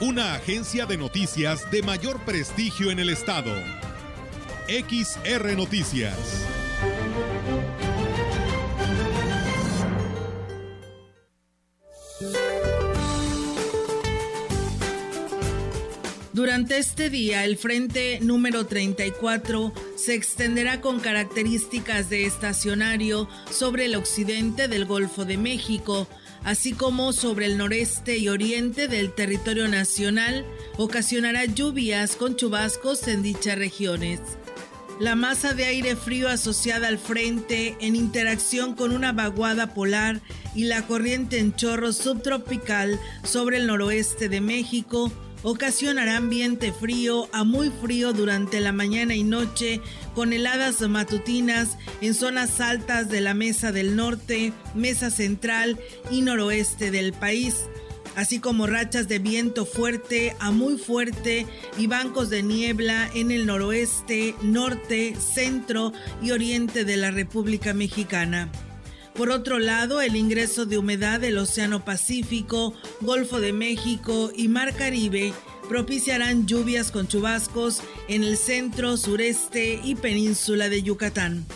una agencia de noticias de mayor prestigio en el estado. XR Noticias. Durante este día, el frente número 34 se extenderá con características de estacionario sobre el occidente del Golfo de México, así como sobre el noreste y oriente del territorio nacional, ocasionará lluvias con chubascos en dichas regiones. La masa de aire frío asociada al frente en interacción con una vaguada polar y la corriente en chorro subtropical sobre el noroeste de México ocasionará ambiente frío a muy frío durante la mañana y noche, con heladas matutinas en zonas altas de la Mesa del Norte, Mesa Central y Noroeste del país así como rachas de viento fuerte a muy fuerte y bancos de niebla en el noroeste, norte, centro y oriente de la República Mexicana. Por otro lado, el ingreso de humedad del Océano Pacífico, Golfo de México y Mar Caribe propiciarán lluvias con chubascos en el centro, sureste y península de Yucatán.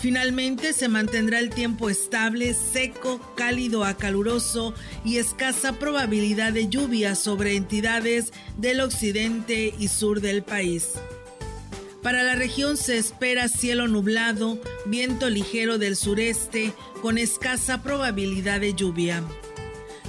Finalmente se mantendrá el tiempo estable, seco, cálido a caluroso y escasa probabilidad de lluvia sobre entidades del occidente y sur del país. Para la región se espera cielo nublado, viento ligero del sureste con escasa probabilidad de lluvia.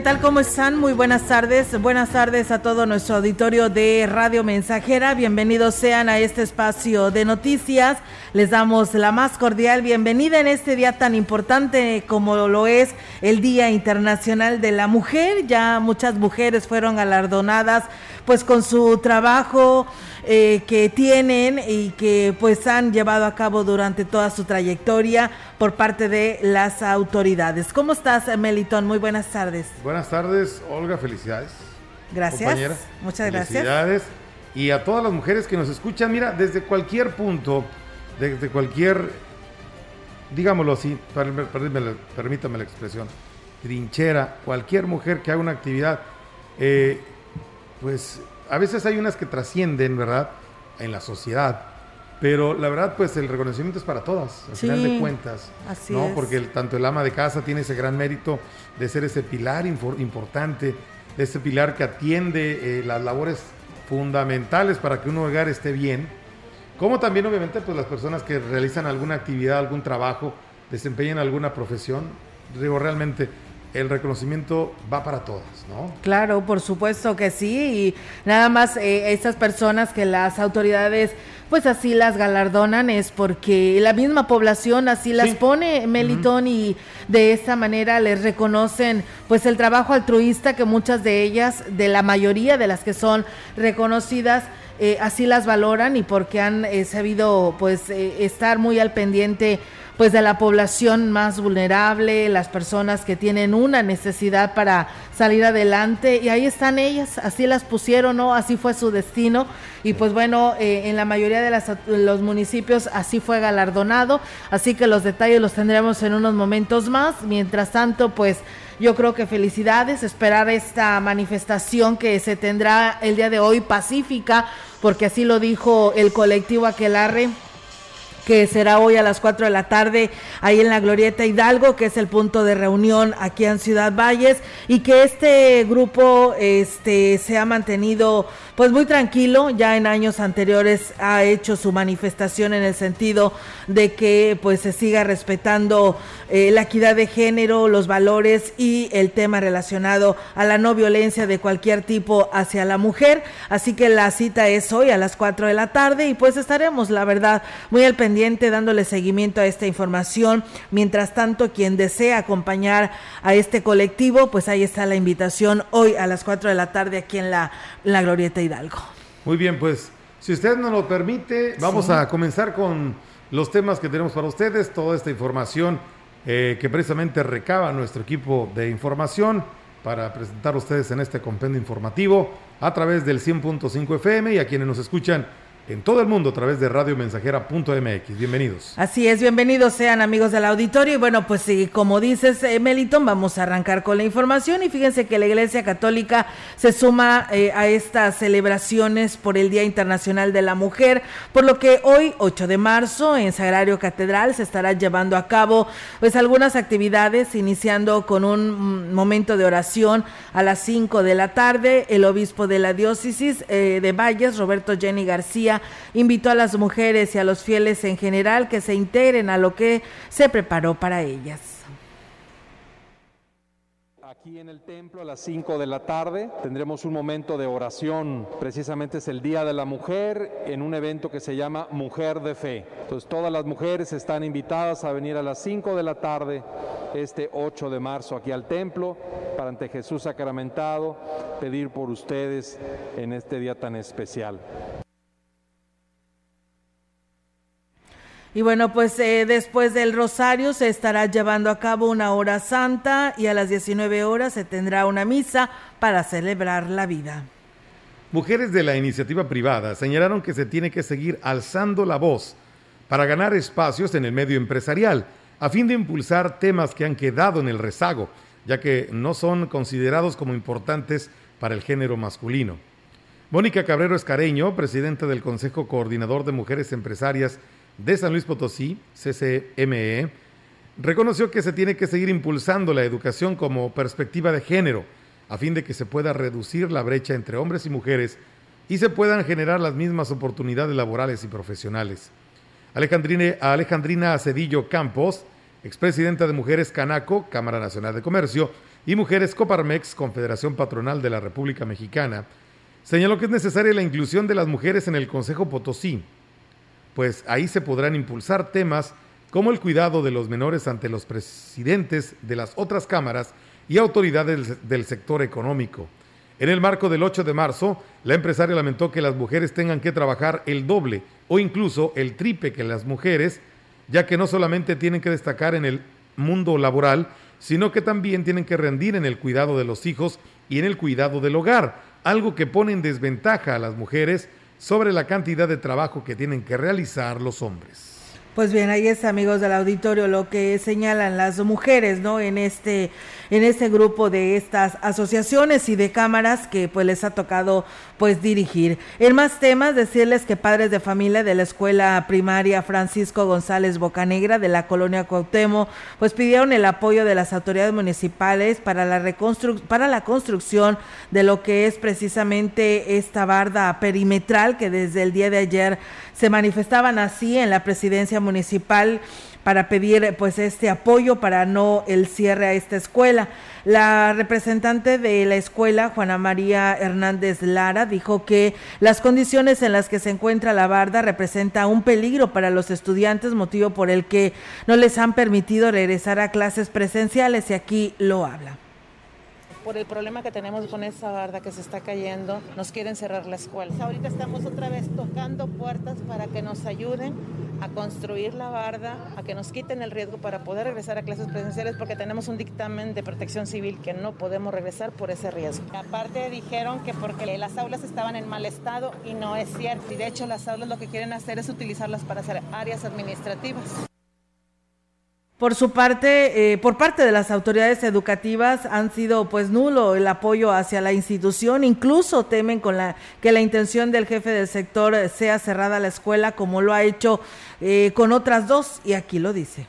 ¿Qué tal? ¿Cómo están? Muy buenas tardes. Buenas tardes a todo nuestro auditorio de Radio Mensajera. Bienvenidos sean a este espacio de noticias. Les damos la más cordial bienvenida en este día tan importante como lo es el Día Internacional de la Mujer. Ya muchas mujeres fueron galardonadas pues con su trabajo eh, que tienen y que pues han llevado a cabo durante toda su trayectoria por parte de las autoridades. ¿Cómo estás, Melitón? Muy buenas tardes. Buenas tardes, Olga, felicidades. Gracias. Muchas gracias. Felicidades. Y a todas las mujeres que nos escuchan, mira, desde cualquier punto, desde cualquier, digámoslo así, permítame, la expresión, trinchera, cualquier mujer que haga una actividad, eh, pues a veces hay unas que trascienden, ¿verdad? En la sociedad. Pero la verdad, pues el reconocimiento es para todas, al final de cuentas. Así ¿no? Porque tanto el ama de casa tiene ese gran mérito de ser ese pilar importante, de ese pilar que atiende eh, las labores fundamentales para que un hogar esté bien. Como también, obviamente, pues las personas que realizan alguna actividad, algún trabajo, desempeñan alguna profesión. Digo, realmente el reconocimiento va para todas, ¿no? Claro, por supuesto que sí, y nada más eh, estas personas que las autoridades pues así las galardonan es porque la misma población así las pone Melitón y de esta manera les reconocen pues el trabajo altruista que muchas de ellas, de la mayoría de las que son reconocidas, eh, así las valoran y porque han eh, sabido pues estar muy al pendiente pues de la población más vulnerable, las personas que tienen una necesidad para salir adelante y ahí están ellas, así las pusieron, ¿no? Así fue su destino y pues bueno, eh, en la mayoría de los municipios así fue galardonado, así que los detalles los tendremos en unos momentos más, mientras tanto pues yo creo que felicidades, esperar esta manifestación que se tendrá el día de hoy pacífica, porque así lo dijo el colectivo Aquelarre que será hoy a las 4 de la tarde ahí en la Glorieta Hidalgo, que es el punto de reunión aquí en Ciudad Valles, y que este grupo este, se ha mantenido pues muy tranquilo, ya en años anteriores ha hecho su manifestación en el sentido de que pues se siga respetando eh, la equidad de género, los valores y el tema relacionado a la no violencia de cualquier tipo hacia la mujer. Así que la cita es hoy a las 4 de la tarde y pues estaremos, la verdad, muy al pendiente dándole seguimiento a esta información. Mientras tanto, quien desea acompañar a este colectivo, pues ahí está la invitación hoy a las 4 de la tarde aquí en la, la Glorieta Hidalgo. Muy bien, pues si usted nos lo permite, vamos a comenzar con los temas que tenemos para ustedes, toda esta información eh, que precisamente recaba nuestro equipo de información para presentar a ustedes en este compendio informativo a través del 100.5 FM y a quienes nos escuchan en todo el mundo a través de radiomensajera.mx. Bienvenidos. Así es, bienvenidos sean amigos del auditorio. Y bueno, pues sí, como dices, eh, Meliton, vamos a arrancar con la información. Y fíjense que la Iglesia Católica se suma eh, a estas celebraciones por el Día Internacional de la Mujer, por lo que hoy, 8 de marzo, en Sagrario Catedral se estará llevando a cabo pues algunas actividades, iniciando con un mm, momento de oración a las 5 de la tarde. El obispo de la diócesis eh, de Valles, Roberto Jenny García, invitó a las mujeres y a los fieles en general que se integren a lo que se preparó para ellas. Aquí en el templo a las 5 de la tarde tendremos un momento de oración. Precisamente es el Día de la Mujer en un evento que se llama Mujer de Fe. Entonces todas las mujeres están invitadas a venir a las 5 de la tarde este 8 de marzo aquí al templo para ante Jesús sacramentado pedir por ustedes en este día tan especial. Y bueno, pues eh, después del rosario se estará llevando a cabo una hora santa y a las 19 horas se tendrá una misa para celebrar la vida. Mujeres de la iniciativa privada señalaron que se tiene que seguir alzando la voz para ganar espacios en el medio empresarial, a fin de impulsar temas que han quedado en el rezago, ya que no son considerados como importantes para el género masculino. Mónica Cabrero Escareño, presidenta del Consejo Coordinador de Mujeres Empresarias de San Luis Potosí, CCME, reconoció que se tiene que seguir impulsando la educación como perspectiva de género, a fin de que se pueda reducir la brecha entre hombres y mujeres y se puedan generar las mismas oportunidades laborales y profesionales. Alejandrina, Alejandrina Campos, expresidenta de Mujeres Canaco, Cámara Nacional de Comercio, y Mujeres Coparmex, Confederación Patronal de la República Mexicana, señaló que es necesaria la inclusión de las mujeres en el Consejo Potosí, pues ahí se podrán impulsar temas como el cuidado de los menores ante los presidentes de las otras cámaras y autoridades del sector económico. En el marco del 8 de marzo, la empresaria lamentó que las mujeres tengan que trabajar el doble o incluso el triple que las mujeres, ya que no solamente tienen que destacar en el mundo laboral, sino que también tienen que rendir en el cuidado de los hijos y en el cuidado del hogar, algo que pone en desventaja a las mujeres sobre la cantidad de trabajo que tienen que realizar los hombres. Pues bien, ahí es amigos del auditorio lo que señalan las mujeres, ¿no? En este en este grupo de estas asociaciones y de cámaras que pues les ha tocado pues dirigir. En más temas, decirles que padres de familia de la escuela primaria Francisco González Bocanegra de la colonia Cuauhtémoc pues pidieron el apoyo de las autoridades municipales para la reconstru para la construcción de lo que es precisamente esta barda perimetral que desde el día de ayer se manifestaban así en la presidencia municipal para pedir pues este apoyo para no el cierre a esta escuela. La representante de la escuela, Juana María Hernández Lara, dijo que las condiciones en las que se encuentra la barda representa un peligro para los estudiantes, motivo por el que no les han permitido regresar a clases presenciales y aquí lo habla por el problema que tenemos con esa barda que se está cayendo, nos quieren cerrar la escuela. Ahorita estamos otra vez tocando puertas para que nos ayuden a construir la barda, a que nos quiten el riesgo para poder regresar a clases presenciales porque tenemos un dictamen de protección civil que no podemos regresar por ese riesgo. Aparte dijeron que porque las aulas estaban en mal estado y no es cierto. Y de hecho las aulas lo que quieren hacer es utilizarlas para hacer áreas administrativas. Por su parte, eh, por parte de las autoridades educativas han sido pues nulo el apoyo hacia la institución, incluso temen con la que la intención del jefe del sector sea cerrada la escuela como lo ha hecho eh, con otras dos y aquí lo dice.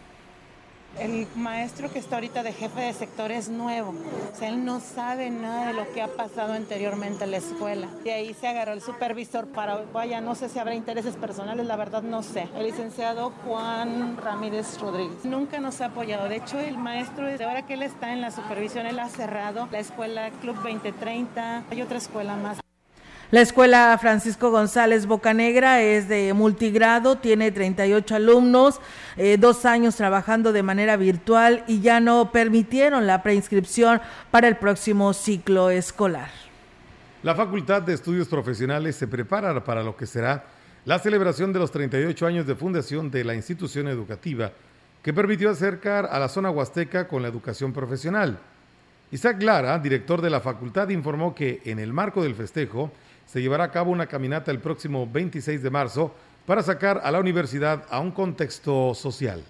El maestro que está ahorita de jefe de sector es nuevo, o sea, él no sabe nada de lo que ha pasado anteriormente en la escuela. De ahí se agarró el supervisor para, vaya, no sé si habrá intereses personales, la verdad no sé. El licenciado Juan Ramírez Rodríguez nunca nos ha apoyado. De hecho, el maestro, desde ahora que él está en la supervisión, él ha cerrado la escuela Club 2030, hay otra escuela más. La escuela Francisco González Bocanegra es de multigrado, tiene 38 alumnos, eh, dos años trabajando de manera virtual y ya no permitieron la preinscripción para el próximo ciclo escolar. La Facultad de Estudios Profesionales se prepara para lo que será la celebración de los 38 años de fundación de la institución educativa que permitió acercar a la zona huasteca con la educación profesional. Isaac Lara, director de la facultad, informó que en el marco del festejo, se llevará a cabo una caminata el próximo 26 de marzo para sacar a la universidad a un contexto social.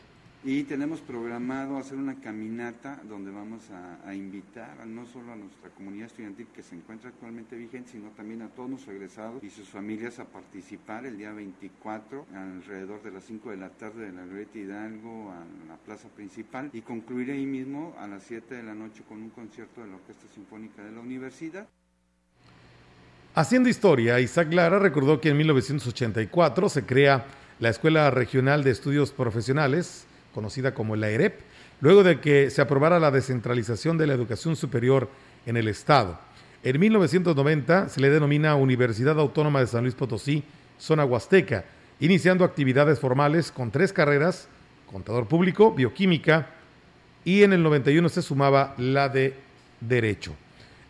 Y tenemos programado hacer una caminata donde vamos a, invitar no solo a nuestra comunidad estudiantil que se encuentra actualmente vigente, sino también a todos nuestros egresados y sus familias a participar el día 24 alrededor de las 5 de la tarde de la Glorieta Hidalgo a la plaza principal y concluir ahí mismo a las 7 de la noche con un concierto de la Orquesta Sinfónica de la Universidad. Haciendo historia, Isaac Lara recordó que en 1984 se crea la Escuela Regional de Estudios Profesionales, conocida como la EREP, luego de que se aprobara la descentralización de la educación superior en el Estado. En 1990 se le denomina Universidad Autónoma de San Luis Potosí, zona huasteca, iniciando actividades formales con tres carreras, contador público, bioquímica, y en el 91 se sumaba la de Derecho.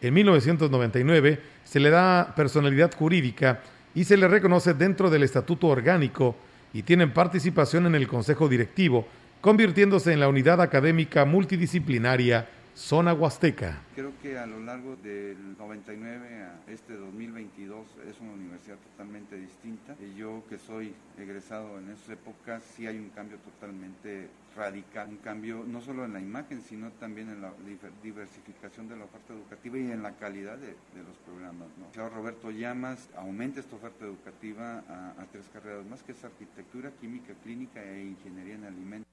En 1999 se le da personalidad jurídica y se le reconoce dentro del estatuto orgánico y tienen participación en el consejo directivo, convirtiéndose en la unidad académica multidisciplinaria Zona Huasteca. Creo que a lo largo del 99 a este 2022 es una universidad totalmente distinta. Y yo que soy egresado en esas épocas, sí hay un cambio totalmente radical, un cambio no solo en la imagen, sino también en la diversificación de la oferta educativa y en la calidad de, los programas. ¿no? Roberto Llamas aumenta esta oferta educativa a, tres carreras más, que es arquitectura, química clínica e ingeniería en alimentos.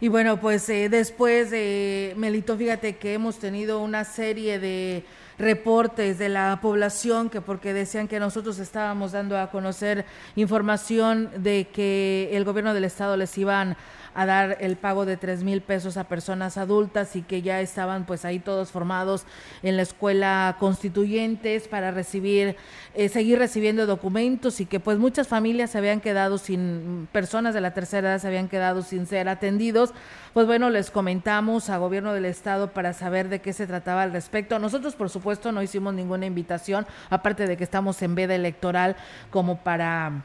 Y bueno, pues eh, después de Melito, fíjate que hemos tenido una serie de reportes de la población que porque decían que nosotros estábamos dando a conocer información de que el gobierno del estado les iban a dar el pago de tres mil pesos a personas adultas y que ya estaban pues ahí todos formados en la escuela constituyentes para recibir, eh, seguir recibiendo documentos y que pues muchas familias se habían quedado sin, personas de la tercera edad se habían quedado sin ser atendidos. Pues bueno, les comentamos a gobierno del estado para saber de qué se trataba al respecto. Nosotros por supuesto no hicimos ninguna invitación, aparte de que estamos en veda electoral como para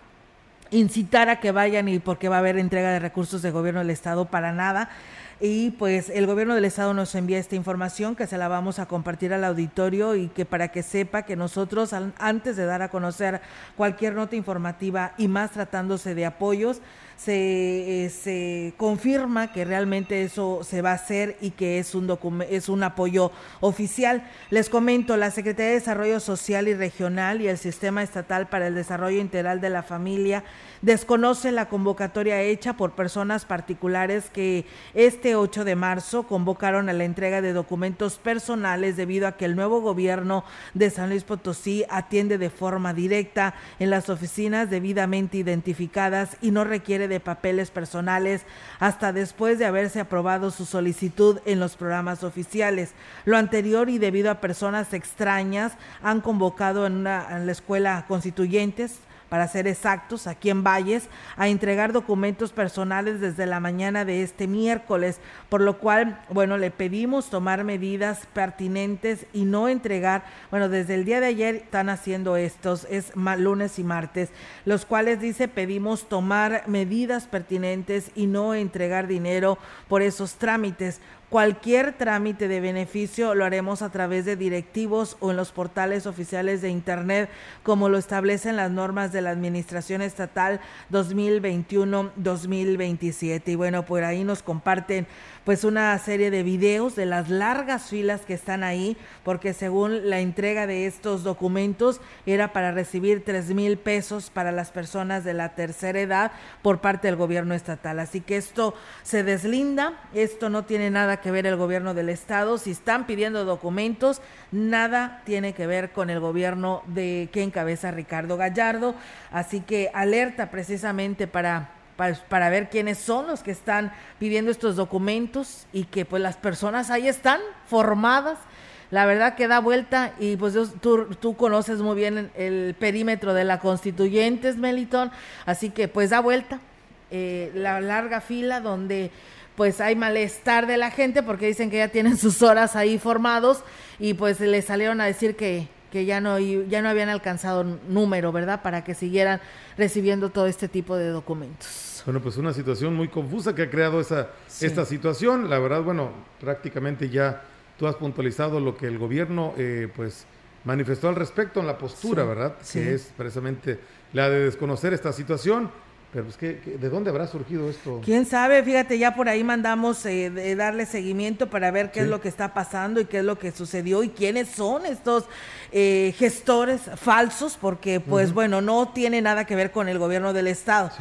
incitar a que vayan y porque va a haber entrega de recursos de gobierno del Estado para nada. Y pues el gobierno del Estado nos envía esta información que se la vamos a compartir al auditorio y que para que sepa que nosotros antes de dar a conocer cualquier nota informativa y más tratándose de apoyos, se, eh, se confirma que realmente eso se va a hacer y que es un, es un apoyo oficial. Les comento, la Secretaría de Desarrollo Social y Regional y el Sistema Estatal para el Desarrollo Integral de la Familia desconoce la convocatoria hecha por personas particulares que este 8 de marzo convocaron a la entrega de documentos personales debido a que el nuevo gobierno de San Luis Potosí atiende de forma directa en las oficinas debidamente identificadas y no requiere de papeles personales hasta después de haberse aprobado su solicitud en los programas oficiales. Lo anterior y debido a personas extrañas han convocado en, una, en la escuela constituyentes para ser exactos, aquí en Valles, a entregar documentos personales desde la mañana de este miércoles, por lo cual, bueno, le pedimos tomar medidas pertinentes y no entregar, bueno, desde el día de ayer están haciendo estos, es lunes y martes, los cuales dice pedimos tomar medidas pertinentes y no entregar dinero por esos trámites Cualquier trámite de beneficio lo haremos a través de directivos o en los portales oficiales de Internet, como lo establecen las normas de la Administración Estatal 2021-2027. Y bueno, por ahí nos comparten pues una serie de videos de las largas filas que están ahí, porque según la entrega de estos documentos era para recibir tres mil pesos para las personas de la tercera edad por parte del gobierno estatal. Así que esto se deslinda, esto no tiene nada que ver el gobierno del estado, si están pidiendo documentos, nada tiene que ver con el gobierno de que encabeza Ricardo Gallardo, así que alerta precisamente para para, ver quiénes son los que están pidiendo estos documentos y que pues las personas ahí están formadas. La verdad que da vuelta y pues tú, tú conoces muy bien el perímetro de la constituyentes, Melitón, así que pues da vuelta eh, la larga fila donde pues hay malestar de la gente porque dicen que ya tienen sus horas ahí formados y pues le salieron a decir que, que ya no, ya no habían alcanzado número, ¿verdad? Para que siguieran recibiendo todo este tipo de documentos. Bueno, pues una situación muy confusa que ha creado esa, esta situación. La verdad, bueno, prácticamente ya tú has puntualizado lo que el gobierno eh, pues manifestó al respecto en la postura, ¿verdad? Que es precisamente la de desconocer esta situación pero pues, de dónde habrá surgido esto? Quién sabe, fíjate, ya por ahí mandamos eh, darle seguimiento para ver qué es lo que está pasando y qué es lo que sucedió y quiénes son estos eh, gestores falsos, porque pues bueno, no tiene nada que ver con el gobierno del Estado.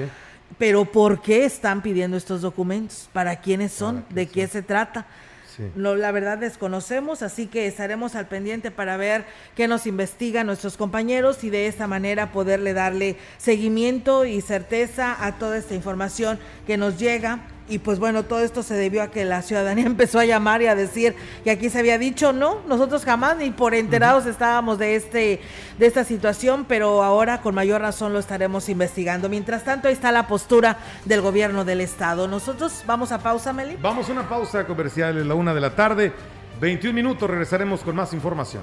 Pero ¿por qué están pidiendo estos documentos? ¿Para quiénes son? ¿De qué se trata? La verdad desconocemos, así que estaremos al pendiente para ver qué nos investigan nuestros compañeros y de esta manera poderle darle seguimiento y certeza a toda esta información que nos llega y pues bueno, todo esto se debió a que la ciudadanía empezó a llamar y a decir que aquí se había dicho, no, nosotros jamás ni por enterados estábamos de este de esta situación, pero ahora con mayor razón lo estaremos investigando. Mientras tanto, ahí está la postura del gobierno del estado. Nosotros vamos a pausa, Meli. Vamos a una pausa comercial en la una de la tarde. 21 minutos, regresaremos con más información.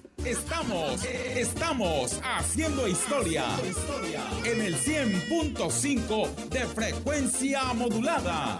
Estamos, estamos haciendo historia en el 100.5 de frecuencia modulada.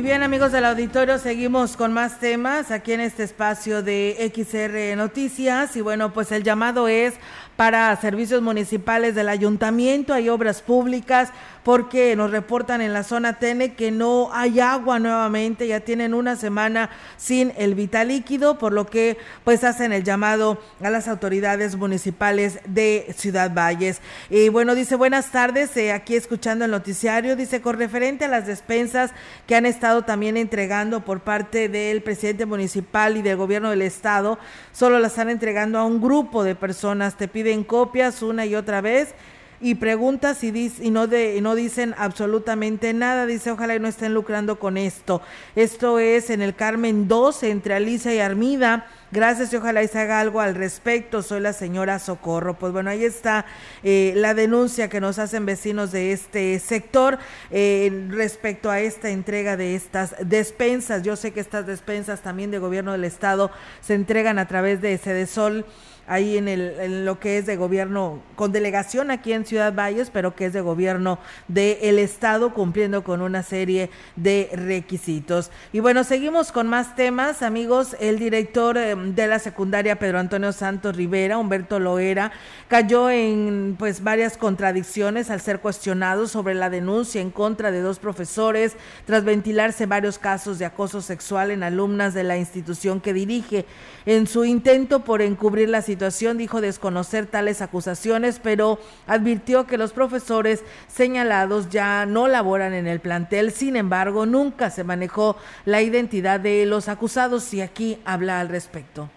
Y bien amigos del auditorio, seguimos con más temas aquí en este espacio de XR Noticias. Y bueno, pues el llamado es para servicios municipales del ayuntamiento, hay obras públicas, porque nos reportan en la zona Tene que no hay agua nuevamente, ya tienen una semana sin el vital líquido, por lo que pues hacen el llamado a las autoridades municipales de Ciudad Valles. Y bueno, dice buenas tardes, eh, aquí escuchando el noticiario, dice con referente a las despensas que han estado también entregando por parte del presidente municipal y del gobierno del estado, solo las están entregando a un grupo de personas, te pide en copias una y otra vez y preguntas y, dice, y no, de, no dicen absolutamente nada. Dice, ojalá y no estén lucrando con esto. Esto es en el Carmen 2, entre Alicia y Armida. Gracias y ojalá y se haga algo al respecto. Soy la señora Socorro. Pues bueno, ahí está eh, la denuncia que nos hacen vecinos de este sector eh, respecto a esta entrega de estas despensas. Yo sé que estas despensas también de gobierno del estado se entregan a través de Sol ahí en, el, lo que es de gobierno, con delegación aquí en Ciudad Valles, pero que es de gobierno del Estado, cumpliendo con una serie de requisitos. Y bueno, seguimos con más temas, amigos. El director eh, de la secundaria, Pedro Antonio Santos Rivera, Humberto Loera, cayó en pues varias contradicciones al ser cuestionado sobre la denuncia en contra de dos profesores tras ventilarse varios casos de acoso sexual en alumnas de la institución que dirige. En su intento por encubrir la situación dijo desconocer tales acusaciones, pero advirtió que los profesores señalados ya no laboran en el plantel. Sin embargo, nunca se manejó la identidad de los acusados y aquí habla al respecto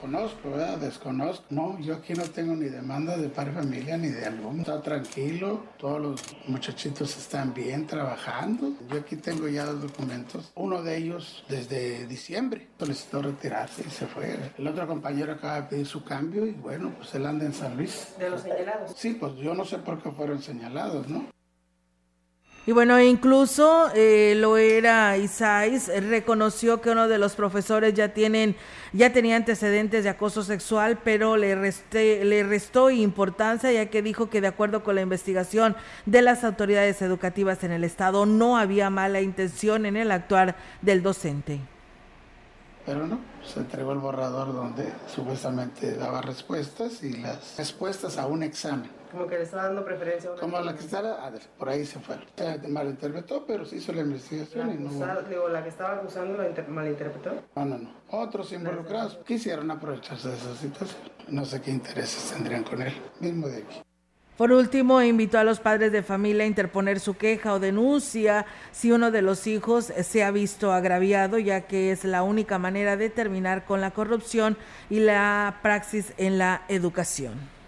conozco, ¿verdad? Desconozco. No, yo aquí no tengo ni demanda de padre familia ni de alumno. Está tranquilo, todos los muchachitos están bien trabajando. Yo aquí tengo ya dos documentos. Uno de ellos desde diciembre solicitó retirarse y se fue. El otro compañero acaba de pedir su cambio y bueno, pues él anda en San Luis. ¿De los señalados? Sí, pues yo no sé por qué fueron señalados, ¿no? Y bueno, incluso eh, lo era Isais, reconoció que uno de los profesores ya tienen, ya tenía antecedentes de acoso sexual, pero le resté, le restó importancia ya que dijo que de acuerdo con la investigación de las autoridades educativas en el estado no había mala intención en el actuar del docente. Pero no, se entregó el borrador donde supuestamente daba respuestas y las respuestas a un examen como que le estaba dando preferencia a una Como la que estaba, por ahí se fue. Se malinterpretó, pero se hizo la investigación la y no. Digo, la que estaba acusando lo malinterpretó. No, no, no. Otros involucrados quisieron aprovecharse de esa situación. No sé qué intereses tendrían con él, mismo de aquí. Por último, invitó a los padres de familia a interponer su queja o denuncia si uno de los hijos se ha visto agraviado, ya que es la única manera de terminar con la corrupción y la praxis en la educación.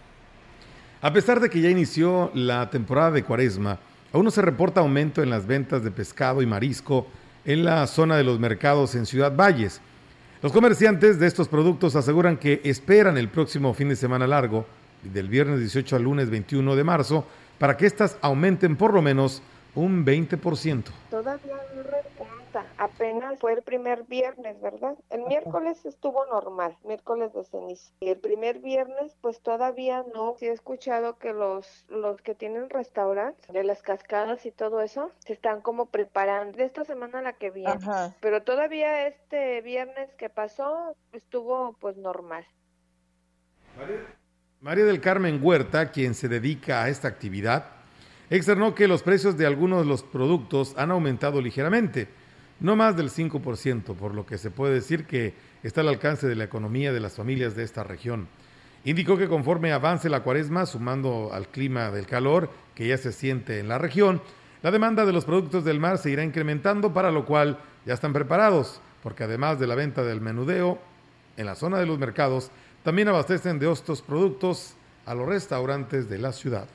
A pesar de que ya inició la temporada de cuaresma, aún no se reporta aumento en las ventas de pescado y marisco en la zona de los mercados en Ciudad Valles. Los comerciantes de estos productos aseguran que esperan el próximo fin de semana largo, del viernes 18 al lunes 21 de marzo, para que éstas aumenten por lo menos un 20%. Todavía apenas fue el primer viernes, ¿verdad? El miércoles estuvo normal, miércoles de ceniza. Y el primer viernes, pues todavía no. Sí he escuchado que los, los que tienen restaurantes de las cascadas y todo eso, se están como preparando de esta semana la que viene. Pero todavía este viernes que pasó estuvo pues normal. María del Carmen Huerta, quien se dedica a esta actividad, externó que los precios de algunos de los productos han aumentado ligeramente, no más del 5%, por lo que se puede decir que está al alcance de la economía de las familias de esta región. Indicó que conforme avance la cuaresma, sumando al clima del calor que ya se siente en la región, la demanda de los productos del mar se irá incrementando, para lo cual ya están preparados, porque además de la venta del menudeo, en la zona de los mercados, también abastecen de estos productos a los restaurantes de la ciudad.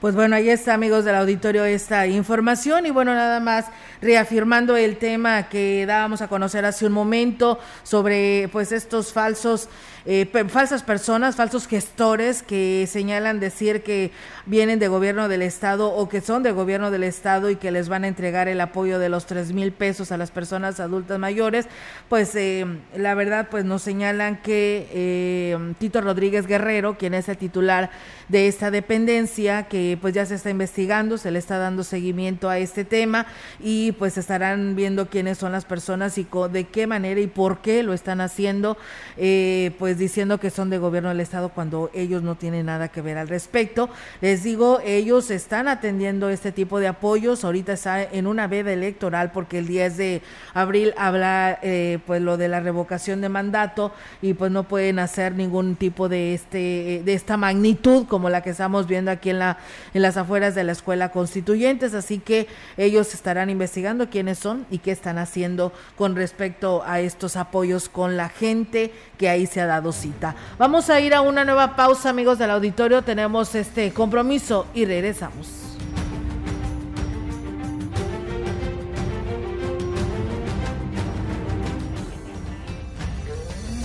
Pues bueno, ahí está, amigos del auditorio, esta información. Y bueno, nada más reafirmando el tema que dábamos a conocer hace un momento sobre pues estos falsos eh, falsas personas, falsos gestores que señalan decir que vienen de gobierno del estado o que son de gobierno del estado y que les van a entregar el apoyo de los tres mil pesos a las personas adultas mayores, pues eh, la verdad pues nos señalan que eh, Tito Rodríguez Guerrero, quien es el titular de esta dependencia, que pues ya se está investigando, se le está dando seguimiento a este tema y pues estarán viendo quiénes son las personas y de qué manera y por qué lo están haciendo, pues pues, diciendo que son de gobierno del estado cuando ellos no tienen nada que ver al respecto. Les digo, ellos están atendiendo este tipo de apoyos, ahorita está en una veda electoral porque el 10 de abril habla eh, pues lo de la revocación de mandato y pues no pueden hacer ningún tipo de este de esta magnitud como la que estamos viendo aquí en la en las afueras de la escuela constituyentes, así que ellos estarán investigando quiénes son y qué están haciendo con respecto a estos apoyos con la gente que ahí se ha dado cita. Vamos a ir a una nueva pausa, amigos del auditorio. Tenemos este compromiso y regresamos.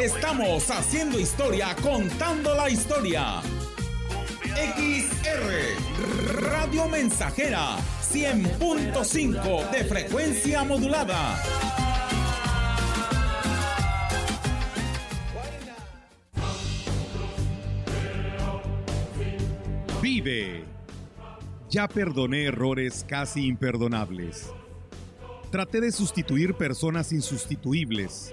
Estamos haciendo historia, contando la historia. XR Radio Mensajera 100.5 de frecuencia modulada. Vive. Ya perdoné errores casi imperdonables. Traté de sustituir personas insustituibles,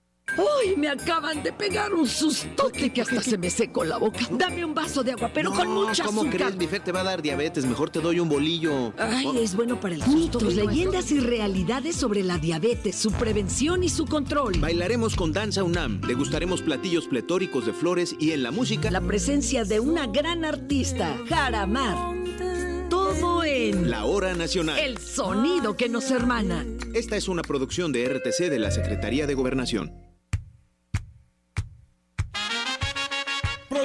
¡Uy! Me acaban de pegar un sustote que hasta se me secó la boca. Dame un vaso de agua, pero con mucha ¿cómo azúcar. crees? Mi Fer te va a dar diabetes. Mejor te doy un bolillo. Ay, Oh, es bueno para el susto. Mitos, leyendas y realidades sobre la diabetes, su prevención y su control. Bailaremos con Danza UNAM, degustaremos platillos pletóricos de flores y en la música... La presencia de una gran artista, Jaramar. Todo en La Hora Nacional. el sonido que nos hermana. Esta es una producción de RTC de la Secretaría de Gobernación.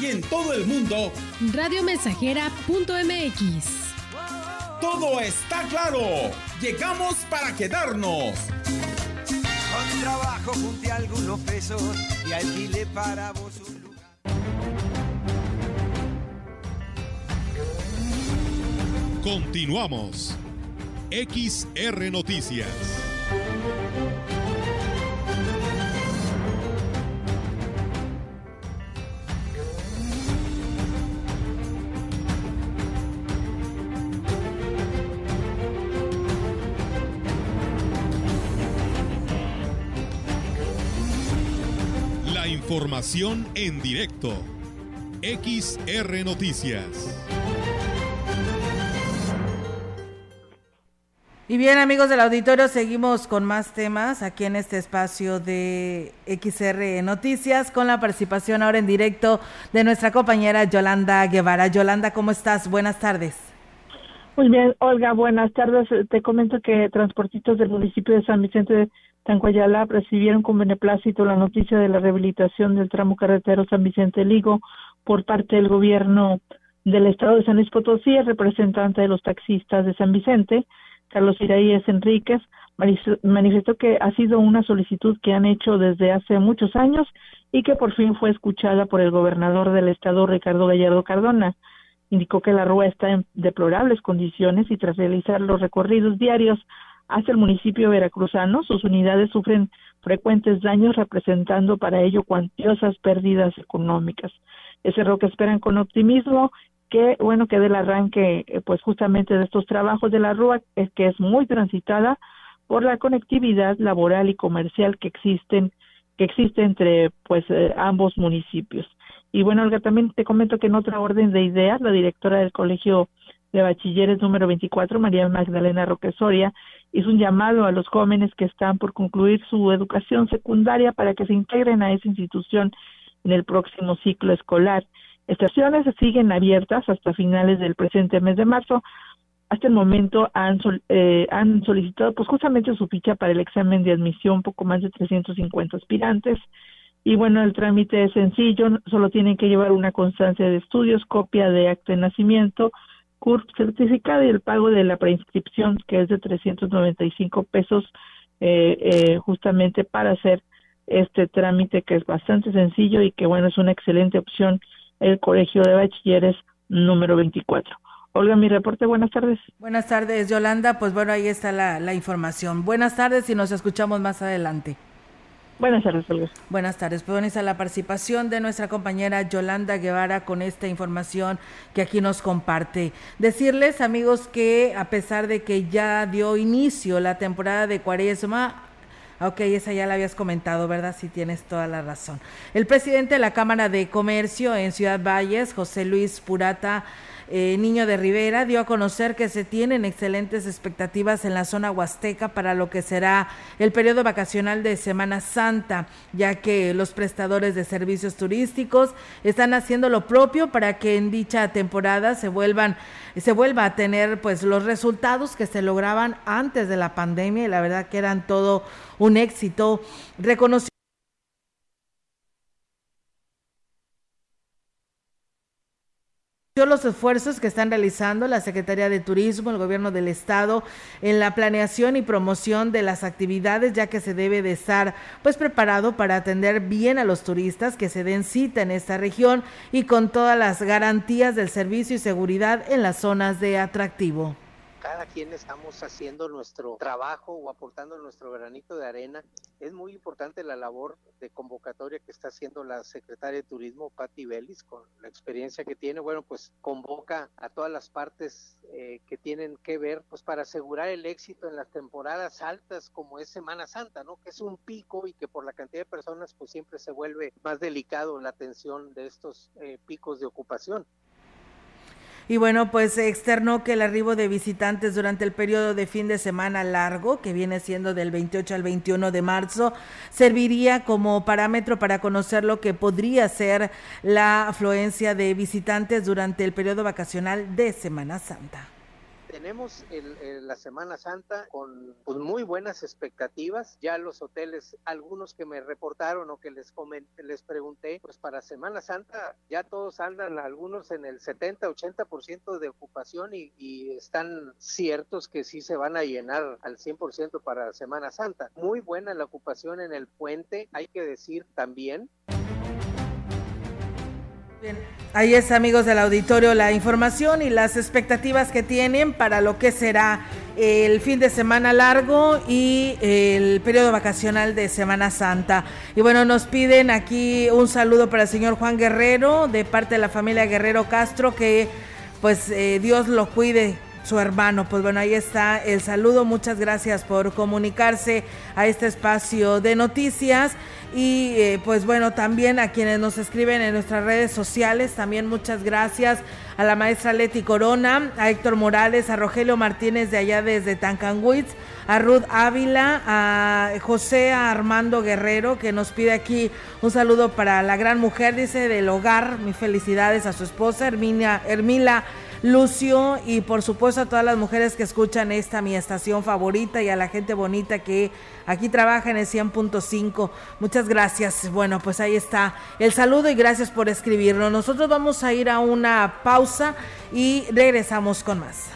Y en todo el mundo, Radiomensajera.mx. todo está claro. Llegamos para quedarnos. Con trabajo junté algunos pesos y alquilé para vos un lugar. Continuamos. XR Noticias. Información en directo. XR Noticias. Y bien, amigos del auditorio, seguimos con más temas aquí en este espacio de XR Noticias con la participación ahora en directo de nuestra compañera Yolanda Guevara. Yolanda, ¿cómo estás? Buenas tardes. Muy bien, Olga, buenas tardes. Te comento que transportistas del municipio de San Vicente de Tancuayala recibieron con beneplácito la noticia de la rehabilitación del tramo carretero San Vicente Ligo por parte del gobierno del estado de San Luis Potosí, el representante de los taxistas de San Vicente, Carlos Iraíes Enríquez, manifestó que ha sido una solicitud que han hecho desde hace muchos años y que por fin fue escuchada por el gobernador del estado, Ricardo Gallardo Cardona. Indicó que la rúa está en deplorables condiciones y tras realizar los recorridos diarios hacia el municipio veracruzano, sus unidades sufren frecuentes daños representando para ello cuantiosas pérdidas económicas. Es cerró que esperan con optimismo que, bueno, que del arranque, eh, pues justamente de estos trabajos de la rúa, es que es muy transitada por la conectividad laboral y comercial que existen, que existe entre, pues, eh, ambos municipios. Y bueno, Olga, también te comento que en otra orden de ideas, la directora del Colegio de Bachilleres número 24, María Magdalena Roque Soria, hizo un llamado a los jóvenes que están por concluir su educación secundaria para que se integren a esa institución en el próximo ciclo escolar. Estaciones siguen abiertas hasta finales del presente mes de marzo. Hasta el momento han, eh, han solicitado pues justamente su ficha para el examen de admisión poco más de 350 aspirantes. Y bueno, el trámite es sencillo, solo tienen que llevar una constancia de estudios, copia de acta de nacimiento, CURP certificado y el pago de la preinscripción, que es de 395 pesos, eh, eh, justamente para hacer este trámite que es bastante sencillo y que bueno, es una excelente opción el Colegio de Bachilleres número 24. Olga, mi reporte, buenas tardes. Buenas tardes, Yolanda. Pues bueno, ahí está la, la información. Buenas tardes y nos escuchamos más adelante. Buenas tardes, Olga. Buenas tardes. Pues a la participación de nuestra compañera Yolanda Guevara con esta información que aquí nos comparte. Decirles, amigos, que a pesar de que ya dio inicio la temporada de cuaresma, Ok, esa ya la habías comentado, ¿verdad? Sí, tienes toda la razón. El presidente de la Cámara de Comercio en Ciudad Valles, José Luis Purata, eh, Niño de Rivera dio a conocer que se tienen excelentes expectativas en la zona huasteca para lo que será el periodo vacacional de Semana Santa, ya que los prestadores de servicios turísticos están haciendo lo propio para que en dicha temporada se vuelvan se vuelva a tener pues los resultados que se lograban antes de la pandemia y la verdad que eran todo un éxito. Reconoció los esfuerzos que están realizando la Secretaría de Turismo, el Gobierno del Estado, en la planeación y promoción de las actividades, ya que se debe de estar pues preparado para atender bien a los turistas que se den cita en esta región y con todas las garantías del servicio y seguridad en las zonas de atractivo cada quien estamos haciendo nuestro trabajo o aportando nuestro granito de arena. Es muy importante la labor de convocatoria que está haciendo la secretaria de Turismo, Patti Vélez, con la experiencia que tiene. Bueno, pues convoca a todas las partes eh, que tienen que ver, pues para asegurar el éxito en las temporadas altas como es Semana Santa, ¿no? Que es un pico y que por la cantidad de personas, pues siempre se vuelve más delicado la atención de estos eh, picos de ocupación. Y bueno, pues externó que el arribo de visitantes durante el periodo de fin de semana largo, que viene siendo del 28 al 21 de marzo, serviría como parámetro para conocer lo que podría ser la afluencia de visitantes durante el periodo vacacional de Semana Santa tenemos la Semana Santa con pues, muy buenas expectativas. Ya los hoteles, algunos que me reportaron o que les comenté, les pregunté, pues para Semana Santa ya todos andan, algunos en el 70-80% de ocupación y, y, están ciertos que sí se van a llenar al 100% para Semana Santa. Muy buena la ocupación en el puente, hay que decir también. Ahí es amigos del auditorio la información y las expectativas que tienen para lo que será el fin de semana largo y el periodo vacacional de Semana Santa. Y bueno, nos piden aquí un saludo para el señor Juan Guerrero de parte de la familia Guerrero Castro, que pues eh, Dios lo cuide su hermano. Pues bueno, ahí está el saludo. Muchas gracias por comunicarse a este espacio de noticias. Y eh, pues bueno, también a quienes nos escriben en nuestras redes sociales, también muchas gracias a la maestra Leti Corona, a Héctor Morales, a Rogelio Martínez de allá desde Tancanwitz, a Ruth Ávila, a José Armando Guerrero, que nos pide aquí un saludo para la gran mujer, dice, del hogar. Mis felicidades a su esposa, Herminia, Hermila Lucio y por supuesto a todas las mujeres que escuchan esta mi estación favorita y a la gente bonita que aquí trabaja en el 100.5. Muchas gracias. Bueno, pues ahí está el saludo y gracias por escribirlo. Nosotros vamos a ir a una pausa y regresamos con más.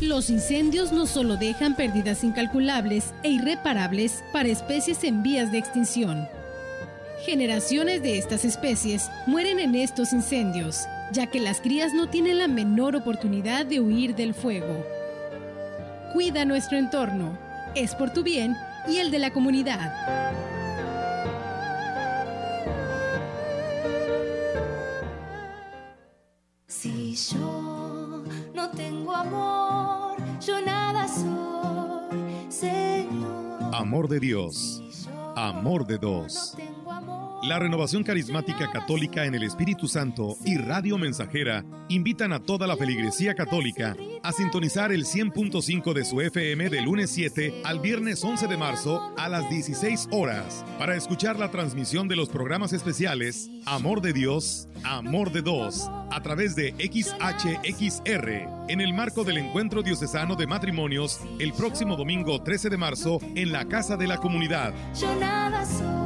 Los incendios no solo dejan pérdidas incalculables e irreparables para especies en vías de extinción. Generaciones de estas especies mueren en estos incendios, ya que las crías no tienen la menor oportunidad de huir del fuego. Cuida nuestro entorno, es por tu bien y el de la comunidad. Si yo no tengo amor, yo nada soy, Señor. Amor de Dios, amor de dos. La Renovación Carismática Católica en el Espíritu Santo y Radio Mensajera invitan a toda la feligresía católica a sintonizar el 100.5 de su FM de lunes 7 al viernes 11 de marzo a las 16 horas para escuchar la transmisión de los programas especiales Amor de Dios, Amor de Dos a través de XHXR en el marco del Encuentro Diocesano de Matrimonios el próximo domingo 13 de marzo en la Casa de la Comunidad. Yo nada soy,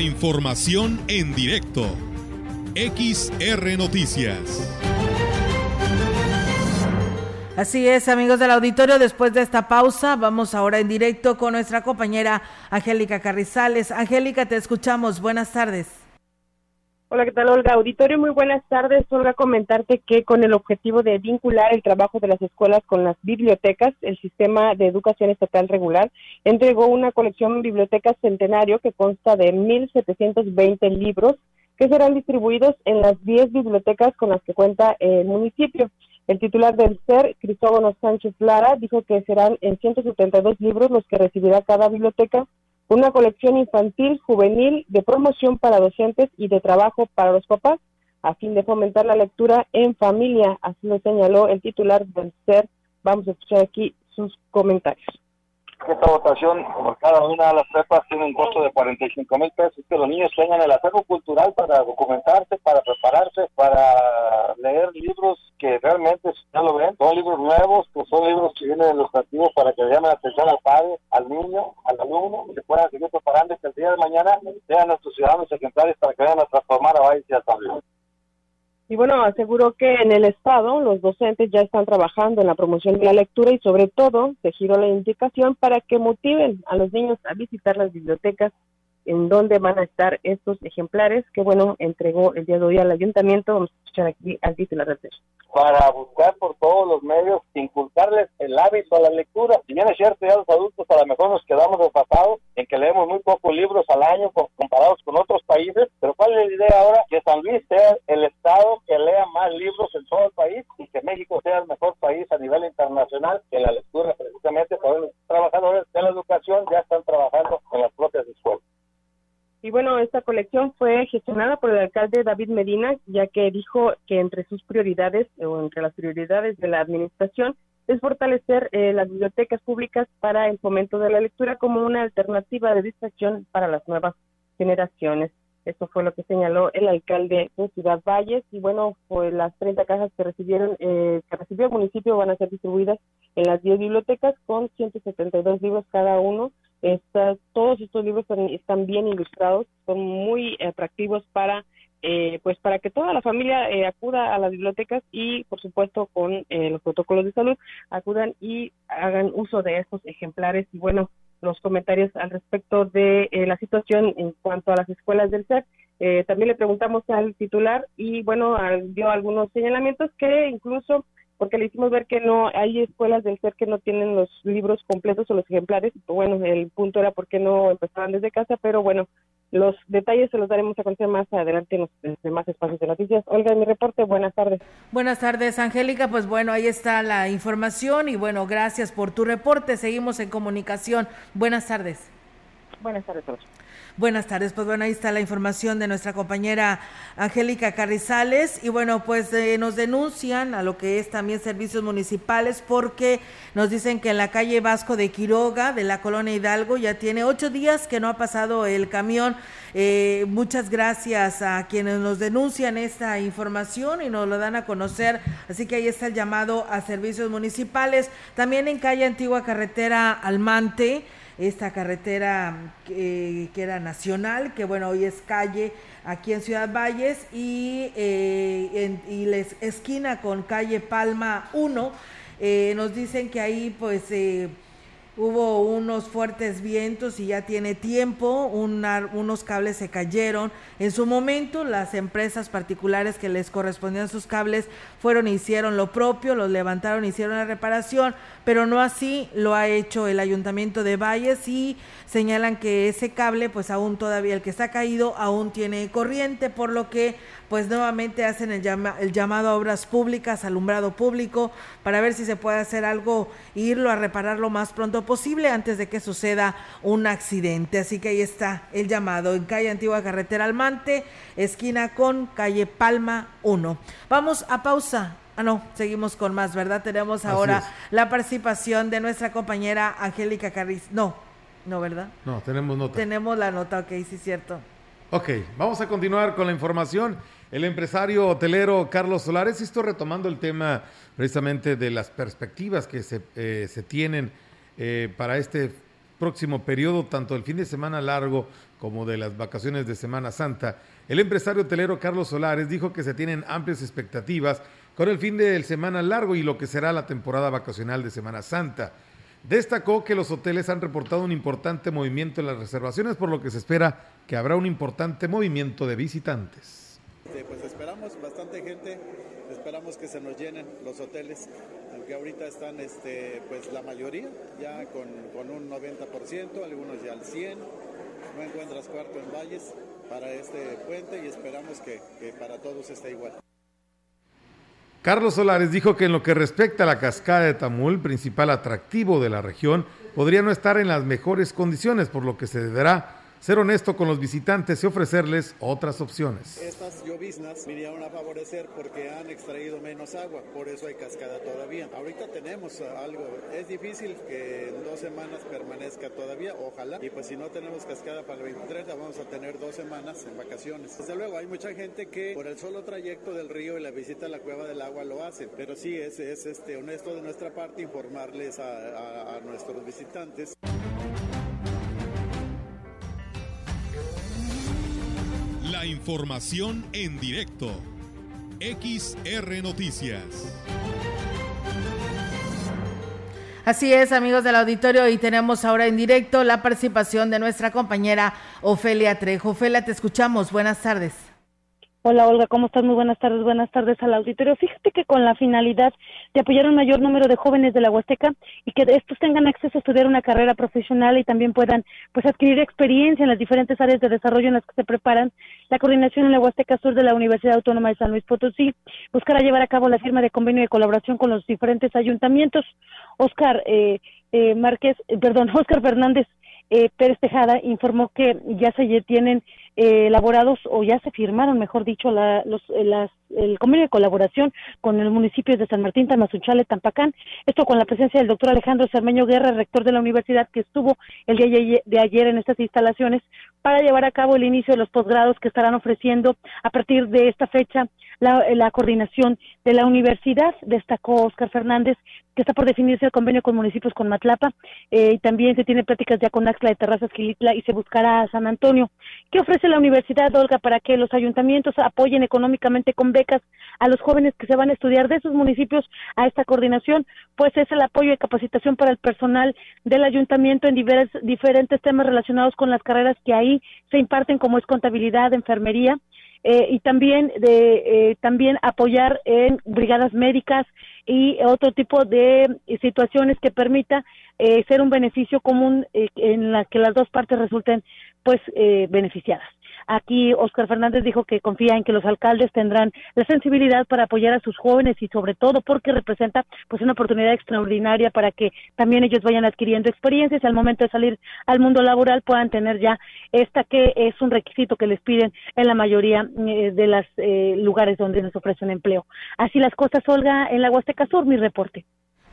Información en directo. XR Noticias. Así es, amigos del auditorio, después de esta pausa, vamos ahora en directo con nuestra compañera Angélica Carrizales. Angélica, te escuchamos. Buenas tardes. Hola, ¿qué tal, Olga? Auditorio, muy buenas tardes. Olga, comentarte que con el objetivo de vincular el trabajo de las escuelas con las bibliotecas, el Sistema de Educación Estatal Regular entregó una colección Biblioteca Centenario que consta de 1.720 libros que serán distribuidos en las 10 bibliotecas con las que cuenta el municipio. El titular del SER, Cristóbalo Sánchez Lara, dijo que serán en 172 libros los que recibirá cada biblioteca una colección infantil, juvenil, de promoción para docentes y de trabajo para los papás, a fin de fomentar la lectura en familia, así lo señaló el titular del SER. Vamos a escuchar aquí sus comentarios. Esta votación por cada una de las prepas tiene un costo de 45 mil pesos. Que los niños tengan el acervo cultural para documentarse, para prepararse, para leer libros que realmente, ya lo ven, son libros nuevos, que son libros que vienen ilustrativos para que le llamen la atención al padre, al niño, al alumno, y se puedan seguir preparando y que el día de mañana sean nuestros ciudadanos ejemplares para que vayan a transformar a Valle y a San y bueno, aseguró que en el Estado los docentes ya están trabajando en la promoción de la lectura y sobre todo se la indicación para que motiven a los niños a visitar las bibliotecas en donde van a estar estos ejemplares que, bueno, entregó el día de hoy al ayuntamiento. Vamos a escuchar aquí al titular del Para buscar por todos los medios, inculcarles el hábito a la lectura. Si bien es cierto, ya los adultos a lo mejor nos quedamos desfasados en que leemos muy pocos libros al año comparados con otros países, pero ¿cuál es la idea ahora? Que San Luis sea el estado que lea más libros en todo el país y que México sea el mejor país a nivel internacional que la lectura, precisamente por los trabajadores de la educación ya están trabajando en las propias escuelas. Y bueno, esta colección fue gestionada por el alcalde David Medina, ya que dijo que entre sus prioridades o entre las prioridades de la administración es fortalecer eh, las bibliotecas públicas para el fomento de la lectura como una alternativa de distracción para las nuevas generaciones. Esto fue lo que señaló el alcalde de Ciudad Valles y bueno, pues las 30 cajas que recibieron, eh, que recibió el municipio van a ser distribuidas en las 10 bibliotecas con 172 libros cada uno todos estos libros están, bien ilustrados, son muy atractivos para eh, pues para que toda la familia eh, acuda a las bibliotecas y por supuesto con eh, los protocolos de salud acudan y hagan uso de estos ejemplares. Y bueno los comentarios al respecto de la situación en cuanto a las escuelas del SER también le preguntamos al titular y bueno dio algunos señalamientos que incluso porque le hicimos ver que no hay escuelas del ser que no tienen los libros completos o los ejemplares. Bueno, el punto era por qué no empezaban desde casa, pero bueno, los detalles se los daremos a conocer más adelante en los demás espacios de noticias. Olga, mi reporte, buenas tardes. Buenas tardes, Angélica. Pues bueno, ahí está la información y bueno, gracias por tu reporte. Seguimos en comunicación. Buenas tardes. Buenas tardes a Buenas tardes, pues bueno, ahí está la información de nuestra compañera Angélica Carrizales y bueno, pues eh, nos denuncian a lo que es también servicios municipales porque nos dicen que en la calle Vasco de Quiroga de la colonia Hidalgo ya tiene ocho días que no ha pasado el camión. Eh, muchas gracias a quienes nos denuncian esta información y nos lo dan a conocer, así que ahí está el llamado a servicios municipales. También en calle Antigua Carretera Almante esta carretera que, era nacional, que bueno, hoy es calle aquí en Ciudad Valles y, eh, y les esquina con calle Palma 1. Eh, nos dicen que ahí pues eh, hubo unos fuertes vientos y ya tiene tiempo, unos cables se cayeron. En su momento las empresas particulares que les correspondían sus cables fueron hicieron lo propio, los levantaron, hicieron la reparación, pero no así lo ha hecho el ayuntamiento de Valles y señalan que ese cable pues aún todavía el que está caído aún tiene corriente, por lo que pues nuevamente hacen el, el llamado a obras públicas, alumbrado público, para ver si se puede hacer algo e irlo a reparar lo más pronto posible antes de que suceda un accidente. Así que ahí está el llamado en calle Antigua Carretera Almante, esquina con calle Palma 1. Vamos a pausa. Ah, no, seguimos con más, ¿verdad? Tenemos ahora la participación de nuestra compañera Angélica Carriz. No, no, ¿verdad? No, tenemos nota. Tenemos la nota, ok, sí, cierto. Ok, vamos a continuar con la información. El empresario hotelero Carlos Solares, esto retomando el tema precisamente de las perspectivas que se, eh, se tienen eh, para este próximo periodo, tanto el fin de semana largo como de las vacaciones de Semana Santa. El empresario hotelero Carlos Solares dijo que se tienen amplias expectativas con el fin de semana largo y lo que será la temporada vacacional de Semana Santa. Destacó que los hoteles han reportado un importante movimiento en las reservaciones, por lo que se espera que habrá un importante movimiento de visitantes. Este, pues esperamos bastante gente, esperamos que se nos llenen los hoteles, aunque ahorita están este, pues la mayoría ya con, un 90%, algunos ya al 100%, no encuentras cuarto en Valles para este puente y esperamos que, que para todos esté igual. Carlos Solares dijo que en lo que respecta a la cascada de Tamul, principal atractivo de la región, podría no estar en las mejores condiciones, por lo que se deberá ser honesto con los visitantes y ofrecerles otras opciones. Estas lloviznas vinieron a favorecer porque han extraído menos agua, por eso hay cascada todavía. Ahorita tenemos algo, es difícil que en dos semanas permanezca todavía, ojalá. Y pues si no tenemos cascada para el 23, vamos a tener dos semanas en vacaciones. Desde luego, hay mucha gente que por el solo trayecto del río y la visita a la cueva del agua lo hace, pero sí es, es este, honesto de nuestra parte informarles a nuestros visitantes. Información en directo. XR Noticias. Así es, amigos del auditorio, y tenemos ahora en directo la participación de nuestra compañera Ofelia Trejo. Ofelia, te escuchamos. Buenas tardes. Hola Olga, ¿cómo estás? Muy buenas tardes, buenas tardes al auditorio. Fíjate que con la finalidad de apoyar un mayor número de jóvenes de la Huasteca y que estos tengan acceso a estudiar una carrera profesional y también puedan pues adquirir experiencia en las diferentes áreas de desarrollo en las que se preparan, la coordinación en la Huasteca Sur de la Universidad Autónoma de San Luis Potosí buscará llevar a cabo la firma de convenio de colaboración con los diferentes ayuntamientos. Oscar eh, eh, Márquez, eh, perdón, Oscar Fernández eh, Pérez Tejada informó que ya se tienen eh, elaborados o ya se firmaron, mejor dicho, la, los, eh, el convenio de colaboración con el municipio de San Martín, Tamazunchale, Tampacán. Esto con la presencia del doctor Alejandro Cermeño Guerra, rector de la universidad, que estuvo el día de ayer en estas instalaciones para llevar a cabo el inicio de los posgrados que estarán ofreciendo a partir de esta fecha la, la coordinación de la universidad, destacó Oscar Fernández, que está por definirse el convenio con municipios con Matlapa, eh, y también se tiene pláticas ya con Axla de Terrazas Gilitla y se buscará a San Antonio. ¿Qué ofrece la universidad, Olga, para que los ayuntamientos apoyen económicamente con becas a los jóvenes que se van a estudiar de esos municipios a esta coordinación? Pues es el apoyo y capacitación para el personal del ayuntamiento en diferentes temas relacionados con las carreras que ahí se imparten, como es contabilidad, enfermería, eh, y también de eh, también apoyar en brigadas médicas y otro tipo de situaciones que permita eh, ser un beneficio común en la que las dos partes resulten pues beneficiadas. Aquí Oscar Fernández dijo que confía en que los alcaldes tendrán la sensibilidad para apoyar a sus jóvenes y sobre todo porque representa pues una oportunidad extraordinaria para que también ellos vayan adquiriendo experiencias y al momento de salir al mundo laboral puedan tener ya esta que es un requisito que les piden en la mayoría eh, de los eh, lugares donde les ofrecen empleo. Así las cosas, Olga, en la Huasteca Sur, mi reporte.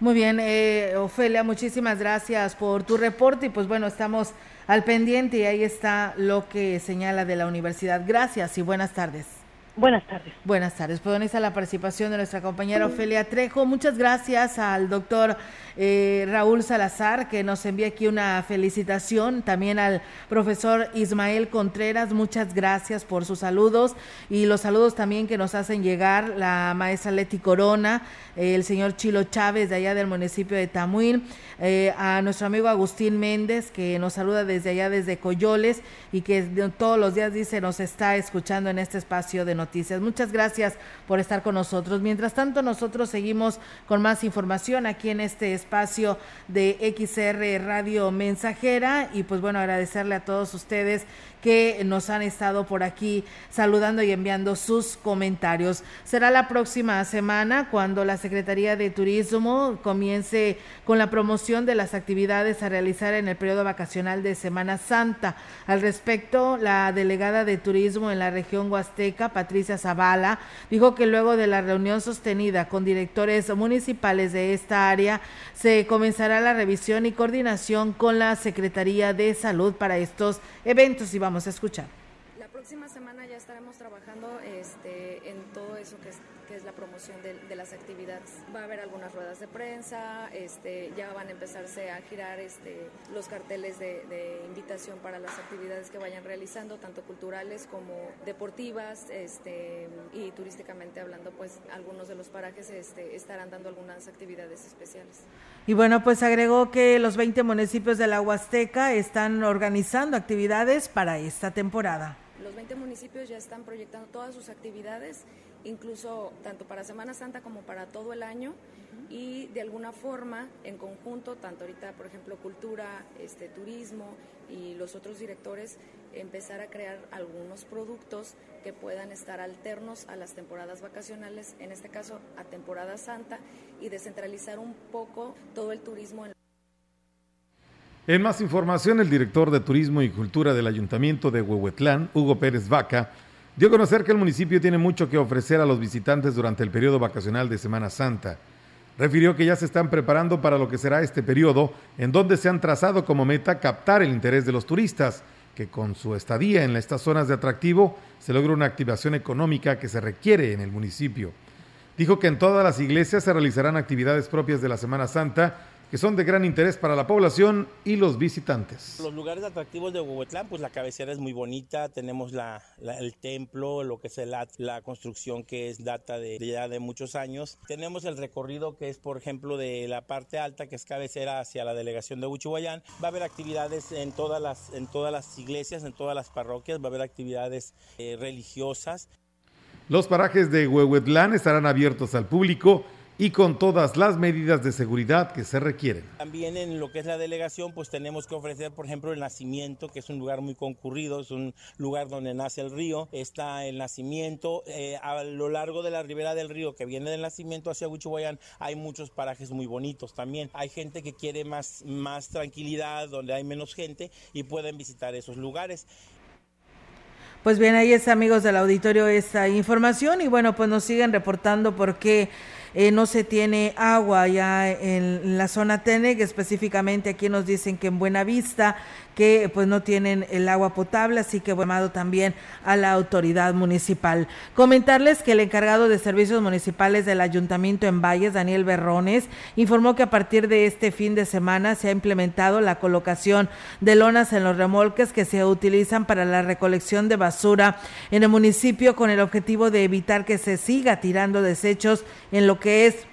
Muy bien, eh, Ofelia, muchísimas gracias por tu reporte y pues bueno, estamos al pendiente y ahí está lo que señala de la universidad. Gracias y buenas tardes. Buenas tardes. Buenas tardes. Pues a la participación de nuestra compañera Ofelia Trejo. Muchas gracias al doctor eh, Raúl Salazar, que nos envía aquí una felicitación. También al profesor Ismael Contreras, muchas gracias por sus saludos. Y los saludos también que nos hacen llegar la maestra Leti Corona, el señor Chilo Chávez de allá del municipio de Tamuín, eh, a nuestro amigo Agustín Méndez, que nos saluda desde allá, desde Coyoles, y que todos los días dice nos está escuchando en este espacio de noticias. Muchas gracias por estar con nosotros. Mientras tanto, nosotros seguimos con más información aquí en este espacio de XR Radio Mensajera y pues bueno, agradecerle a todos ustedes que nos han estado por aquí saludando y enviando sus comentarios. Será la próxima semana cuando la Secretaría de Turismo comience con la promoción de las actividades a realizar en el periodo vacacional de Semana Santa. Al respecto, la delegada de Turismo en la región Huasteca, Patricia Zavala, dijo que luego de la reunión sostenida con directores municipales de esta área, se comenzará la revisión y coordinación con la Secretaría de Salud para estos eventos y vamos a escuchar. Promoción de, de, las actividades. Va a haber algunas ruedas de prensa, este, ya van a empezarse a girar este, los carteles de, de, invitación para las actividades que vayan realizando, tanto culturales como deportivas este, y turísticamente hablando, pues algunos de los parajes este, estarán dando algunas actividades especiales. Y bueno, pues agregó que los 20 municipios de la Huasteca están organizando actividades para esta temporada. Los 20 municipios ya están proyectando todas sus actividades, incluso tanto para Semana Santa como para todo el año. Y de alguna forma, en conjunto, tanto ahorita, por ejemplo, cultura, este, turismo y los otros directores, empezar a crear algunos productos que puedan estar alternos a las temporadas vacacionales, en este caso a temporada santa, y descentralizar un poco todo el turismo. En, en más información, el director de Turismo y Cultura del Ayuntamiento de Huehuetlán, Hugo Pérez Vaca, dio a conocer que el municipio tiene mucho que ofrecer a los visitantes durante el periodo vacacional de Semana Santa. Refirió que ya se están preparando para lo que será este periodo, en donde se han trazado como meta captar el interés de los turistas, que con su estadía en estas zonas de atractivo se logra una activación económica que se requiere en el municipio. Dijo que en todas las iglesias se realizarán actividades propias de la Semana Santa que son de gran interés para la población y los visitantes. Los lugares atractivos de Huehuetlán, pues la cabecera es muy bonita, tenemos la, la, el templo, lo que es el, la construcción que es data de, ya de muchos años. Tenemos el recorrido que es, por ejemplo, de la parte alta, que es cabecera hacia la delegación de Huichuayán. Va a haber actividades en todas las, en todas las iglesias, en todas las parroquias, va a haber actividades eh, religiosas. Los parajes de Huehuetlán estarán abiertos al público y con todas las medidas de seguridad que se requieren. También en lo que es la delegación, pues tenemos que ofrecer, por ejemplo, el nacimiento, que es un lugar muy concurrido, es un lugar donde nace el río, está el nacimiento, eh, a lo largo de la ribera del río que viene del nacimiento hacia Huichuayán, hay muchos parajes muy bonitos también. Hay gente que quiere más, más tranquilidad, donde hay menos gente y pueden visitar esos lugares. Pues bien, ahí es amigos del auditorio esta información y bueno, pues nos siguen reportando porque eh, no se tiene agua ya en la zona Teneg, específicamente aquí nos dicen que en Buenavista que pues no tienen el agua potable, así que llamado también a la autoridad municipal. Comentarles que el encargado de servicios municipales del Ayuntamiento en Valles, Daniel Berrones, informó que a partir de este fin de semana se ha implementado la colocación de lonas en los remolques que se utilizan para la recolección de basura en el municipio con el objetivo de evitar que se siga tirando desechos en lo que es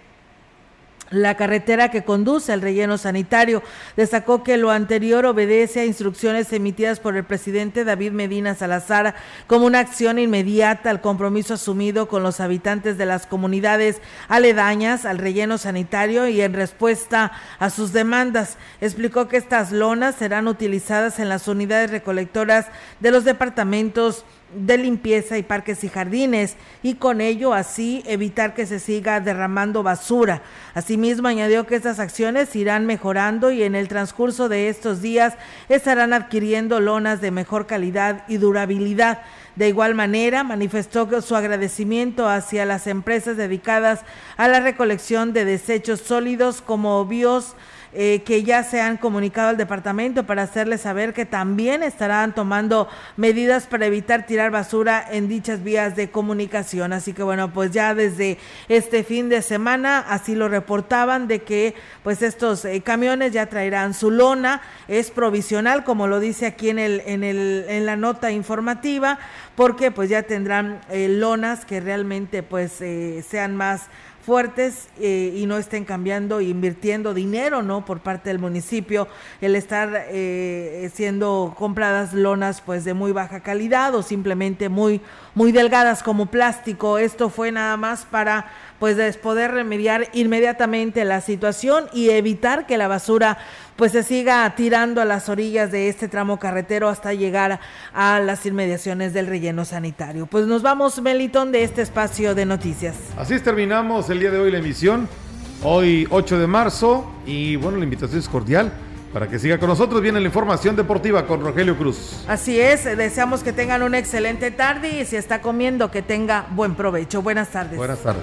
la carretera que conduce al relleno sanitario. Destacó que lo anterior obedece a instrucciones emitidas por el presidente David Medina Salazar como una acción inmediata al compromiso asumido con los habitantes de las comunidades aledañas al relleno sanitario y en respuesta a sus demandas. Explicó que estas lonas serán utilizadas en las unidades recolectoras de los departamentos de limpieza y parques y jardines y con ello así evitar que se siga derramando basura. Asimismo añadió que estas acciones irán mejorando y en el transcurso de estos días estarán adquiriendo lonas de mejor calidad y durabilidad. De igual manera, manifestó su agradecimiento hacia las empresas dedicadas a la recolección de desechos sólidos como bios eh, que ya se han comunicado al departamento para hacerles saber que también estarán tomando medidas para evitar tirar basura en dichas vías de comunicación. Así que bueno, pues ya desde este fin de semana así lo reportaban de que pues estos eh, camiones ya traerán su lona, es provisional como lo dice aquí en el en el en la nota informativa, porque pues ya tendrán eh, lonas que realmente pues sean más fuertes eh, y no estén cambiando e invirtiendo dinero, ¿no? Por parte del municipio, el estar eh, siendo compradas lonas pues de muy baja calidad o simplemente muy, muy delgadas como plástico. Esto fue nada más para pues poder remediar inmediatamente la situación y evitar que la basura pues se siga tirando a las orillas de este tramo carretero hasta llegar a las inmediaciones del relleno sanitario. Pues nos vamos, Melitón, de este espacio de noticias. Así es, terminamos el día de hoy la emisión, hoy 8 de marzo, y bueno, la invitación es cordial. Para que siga con nosotros, viene la información deportiva con Rogelio Cruz. Así es, deseamos que tengan una excelente tarde y si está comiendo, que tenga buen provecho. Buenas tardes. Buenas tardes.